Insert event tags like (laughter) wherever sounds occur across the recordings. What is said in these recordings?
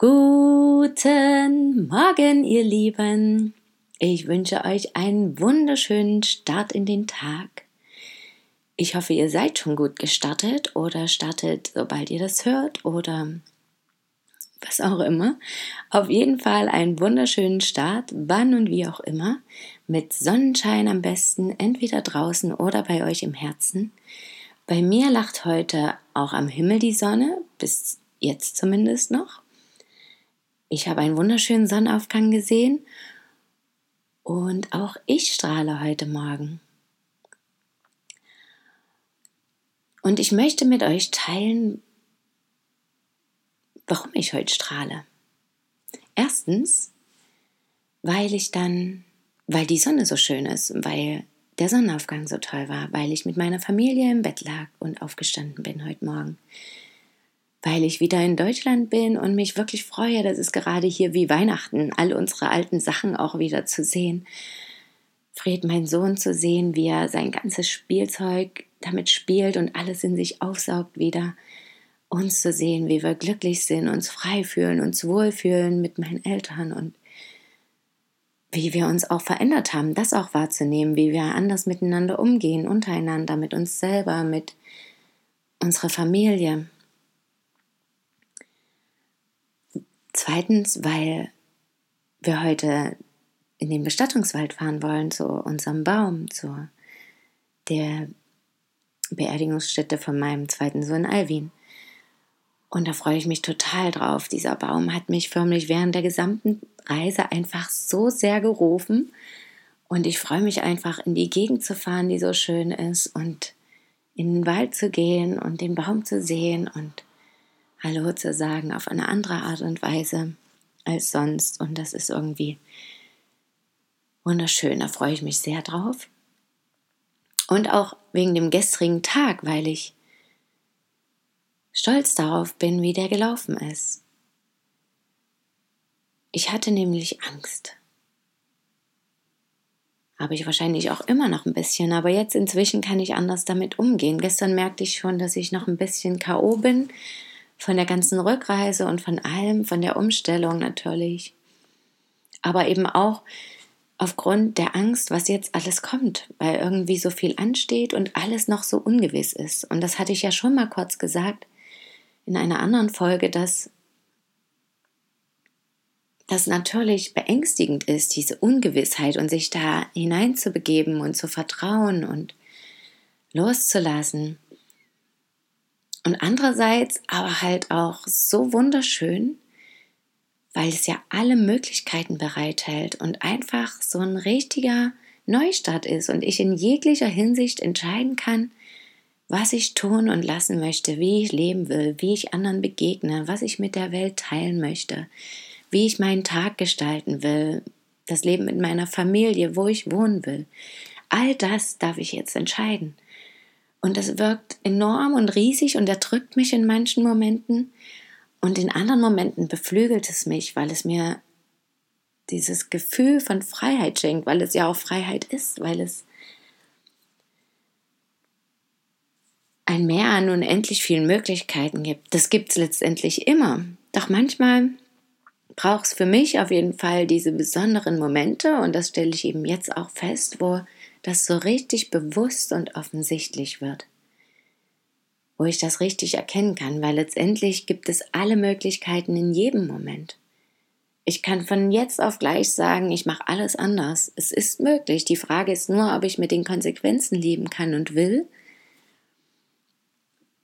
Guten Morgen, ihr Lieben. Ich wünsche euch einen wunderschönen Start in den Tag. Ich hoffe, ihr seid schon gut gestartet oder startet, sobald ihr das hört oder was auch immer. Auf jeden Fall einen wunderschönen Start, wann und wie auch immer, mit Sonnenschein am besten, entweder draußen oder bei euch im Herzen. Bei mir lacht heute auch am Himmel die Sonne, bis jetzt zumindest noch. Ich habe einen wunderschönen Sonnenaufgang gesehen und auch ich strahle heute Morgen. Und ich möchte mit euch teilen, warum ich heute strahle. Erstens, weil ich dann, weil die Sonne so schön ist, weil der Sonnenaufgang so toll war, weil ich mit meiner Familie im Bett lag und aufgestanden bin heute Morgen weil ich wieder in Deutschland bin und mich wirklich freue, dass es gerade hier wie Weihnachten, all unsere alten Sachen auch wieder zu sehen. Fred, mein Sohn, zu sehen, wie er sein ganzes Spielzeug damit spielt und alles in sich aufsaugt wieder. Uns zu sehen, wie wir glücklich sind, uns frei fühlen, uns wohlfühlen mit meinen Eltern und wie wir uns auch verändert haben, das auch wahrzunehmen, wie wir anders miteinander umgehen, untereinander, mit uns selber, mit unserer Familie. Zweitens, weil wir heute in den Bestattungswald fahren wollen, zu unserem Baum, zu der Beerdigungsstätte von meinem zweiten Sohn Alvin. Und da freue ich mich total drauf. Dieser Baum hat mich förmlich während der gesamten Reise einfach so sehr gerufen. Und ich freue mich einfach, in die Gegend zu fahren, die so schön ist, und in den Wald zu gehen und den Baum zu sehen und Hallo zu sagen auf eine andere Art und Weise als sonst. Und das ist irgendwie wunderschön. Da freue ich mich sehr drauf. Und auch wegen dem gestrigen Tag, weil ich stolz darauf bin, wie der gelaufen ist. Ich hatte nämlich Angst. Habe ich wahrscheinlich auch immer noch ein bisschen, aber jetzt inzwischen kann ich anders damit umgehen. Gestern merkte ich schon, dass ich noch ein bisschen KO bin von der ganzen Rückreise und von allem, von der Umstellung natürlich. Aber eben auch aufgrund der Angst, was jetzt alles kommt, weil irgendwie so viel ansteht und alles noch so ungewiss ist. Und das hatte ich ja schon mal kurz gesagt in einer anderen Folge, dass das natürlich beängstigend ist, diese Ungewissheit und sich da hineinzubegeben und zu vertrauen und loszulassen. Und andererseits aber halt auch so wunderschön, weil es ja alle Möglichkeiten bereithält und einfach so ein richtiger Neustart ist und ich in jeglicher Hinsicht entscheiden kann, was ich tun und lassen möchte, wie ich leben will, wie ich anderen begegne, was ich mit der Welt teilen möchte, wie ich meinen Tag gestalten will, das Leben mit meiner Familie, wo ich wohnen will. All das darf ich jetzt entscheiden. Und das wirkt enorm und riesig und erdrückt mich in manchen Momenten. Und in anderen Momenten beflügelt es mich, weil es mir dieses Gefühl von Freiheit schenkt, weil es ja auch Freiheit ist, weil es ein Mehr an unendlich vielen Möglichkeiten gibt. Das gibt es letztendlich immer. Doch manchmal braucht es für mich auf jeden Fall diese besonderen Momente und das stelle ich eben jetzt auch fest, wo das so richtig bewusst und offensichtlich wird. Wo ich das richtig erkennen kann, weil letztendlich gibt es alle Möglichkeiten in jedem Moment. Ich kann von jetzt auf gleich sagen, ich mache alles anders. Es ist möglich. Die Frage ist nur, ob ich mit den Konsequenzen leben kann und will.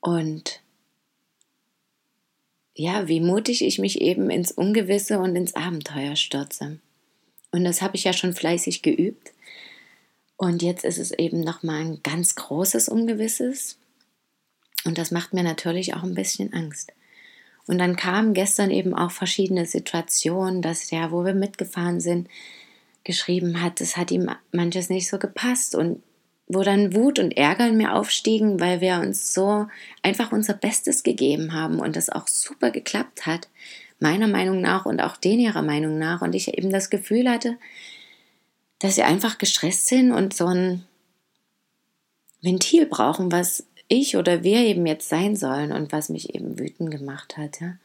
Und ja, wie mutig ich mich eben ins Ungewisse und ins Abenteuer stürze. Und das habe ich ja schon fleißig geübt. Und jetzt ist es eben nochmal ein ganz großes Ungewisses. Und das macht mir natürlich auch ein bisschen Angst. Und dann kamen gestern eben auch verschiedene Situationen, dass der, wo wir mitgefahren sind, geschrieben hat, es hat ihm manches nicht so gepasst und wo dann Wut und Ärger in mir aufstiegen, weil wir uns so einfach unser Bestes gegeben haben und das auch super geklappt hat, meiner Meinung nach und auch den ihrer Meinung nach und ich eben das Gefühl hatte, dass sie einfach gestresst sind und so ein Ventil brauchen, was ich oder wir eben jetzt sein sollen und was mich eben wütend gemacht hat. Ja?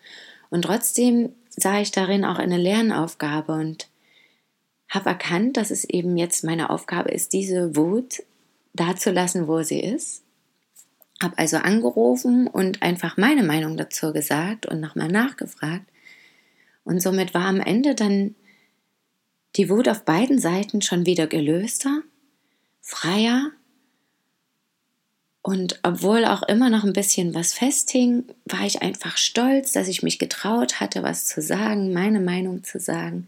Und trotzdem sah ich darin auch eine Lernaufgabe und habe erkannt, dass es eben jetzt meine Aufgabe ist, diese Wut da zu lassen, wo sie ist. Habe also angerufen und einfach meine Meinung dazu gesagt und nochmal nachgefragt. Und somit war am Ende dann die Wut auf beiden Seiten schon wieder gelöster, freier und obwohl auch immer noch ein bisschen was festhing, war ich einfach stolz, dass ich mich getraut hatte, was zu sagen, meine Meinung zu sagen,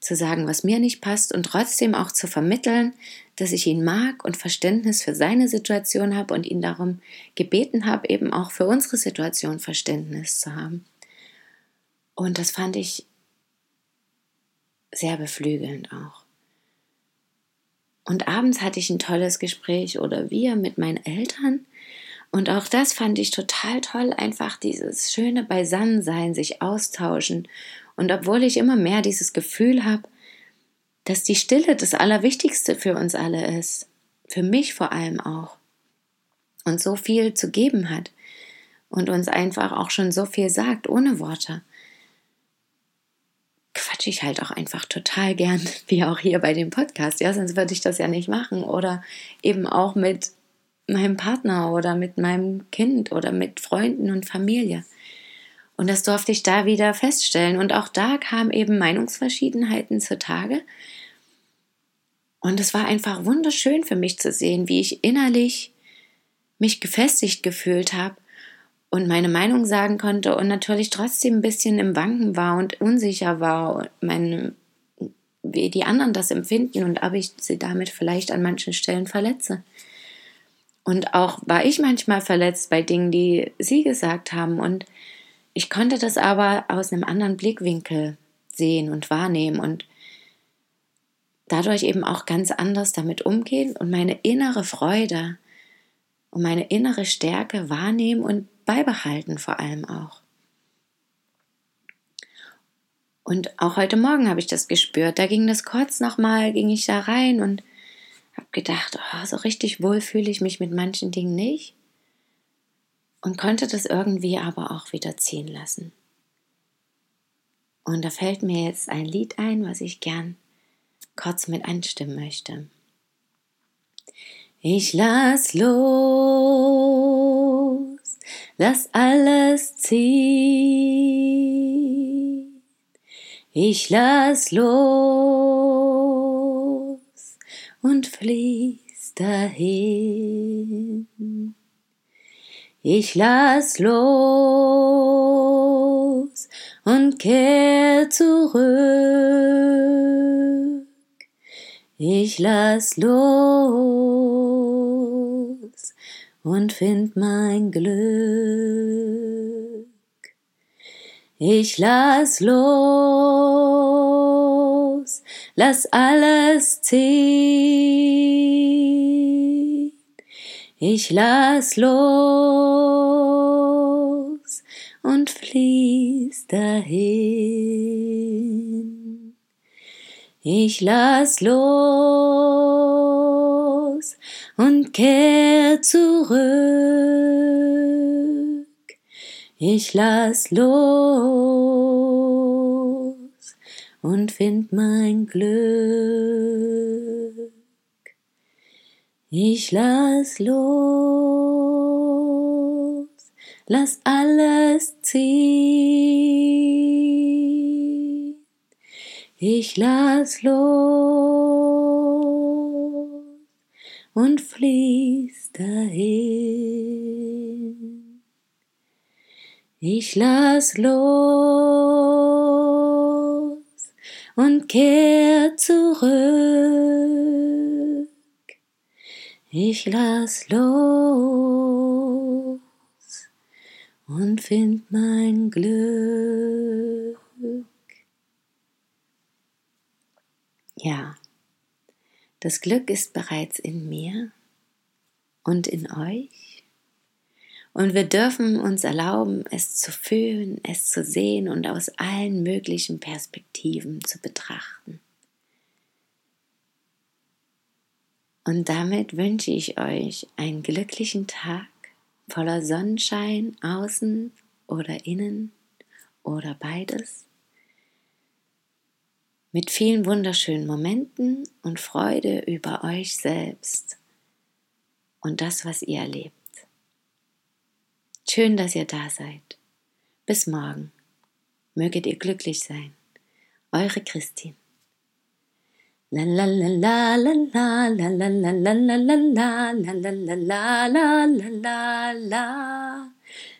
zu sagen, was mir nicht passt und trotzdem auch zu vermitteln, dass ich ihn mag und Verständnis für seine Situation habe und ihn darum gebeten habe, eben auch für unsere Situation Verständnis zu haben. Und das fand ich sehr beflügelnd auch. Und abends hatte ich ein tolles Gespräch oder wir mit meinen Eltern. Und auch das fand ich total toll, einfach dieses schöne Beisammensein, sich austauschen. Und obwohl ich immer mehr dieses Gefühl habe, dass die Stille das Allerwichtigste für uns alle ist, für mich vor allem auch, und so viel zu geben hat und uns einfach auch schon so viel sagt, ohne Worte, quatsche ich halt auch einfach total gern, (laughs) wie auch hier bei dem Podcast. Ja, sonst würde ich das ja nicht machen. Oder eben auch mit meinem Partner oder mit meinem Kind oder mit Freunden und Familie. Und das durfte ich da wieder feststellen. Und auch da kamen eben Meinungsverschiedenheiten zutage. Und es war einfach wunderschön für mich zu sehen, wie ich innerlich mich gefestigt gefühlt habe und meine Meinung sagen konnte und natürlich trotzdem ein bisschen im Wanken war und unsicher war, meine, wie die anderen das empfinden und ob ich sie damit vielleicht an manchen Stellen verletze. Und auch war ich manchmal verletzt bei Dingen, die sie gesagt haben. Und ich konnte das aber aus einem anderen Blickwinkel sehen und wahrnehmen und dadurch eben auch ganz anders damit umgehen und meine innere Freude und meine innere Stärke wahrnehmen und beibehalten vor allem auch. Und auch heute Morgen habe ich das gespürt. Da ging das kurz nochmal, ging ich da rein und habe gedacht, oh, so richtig wohl fühle ich mich mit manchen Dingen nicht. Und konnte das irgendwie aber auch wieder ziehen lassen. Und da fällt mir jetzt ein Lied ein, was ich gern kurz mit anstimmen möchte. Ich lass los lass alles ziehen. Ich lass los und fließ dahin. Ich lass los und kehr zurück. Ich lass los und find mein Glück. Ich lass los, lass alles ziehen. Ich lass los und fließ dahin. Ich lass los und kehr zurück. Ich lass los und find mein Glück. Ich lass los, lass alles ziehen. Ich lass los und fließ dahin. Ich lass los und kehr zurück. Ich lass los und find mein Glück. Ja, das Glück ist bereits in mir und in euch. Und wir dürfen uns erlauben, es zu fühlen, es zu sehen und aus allen möglichen Perspektiven zu betrachten. Und damit wünsche ich euch einen glücklichen Tag voller Sonnenschein außen oder innen oder beides mit vielen wunderschönen Momenten und Freude über euch selbst und das, was ihr erlebt. Schön, dass ihr da seid. Bis morgen. Möget ihr glücklich sein. Eure Christine.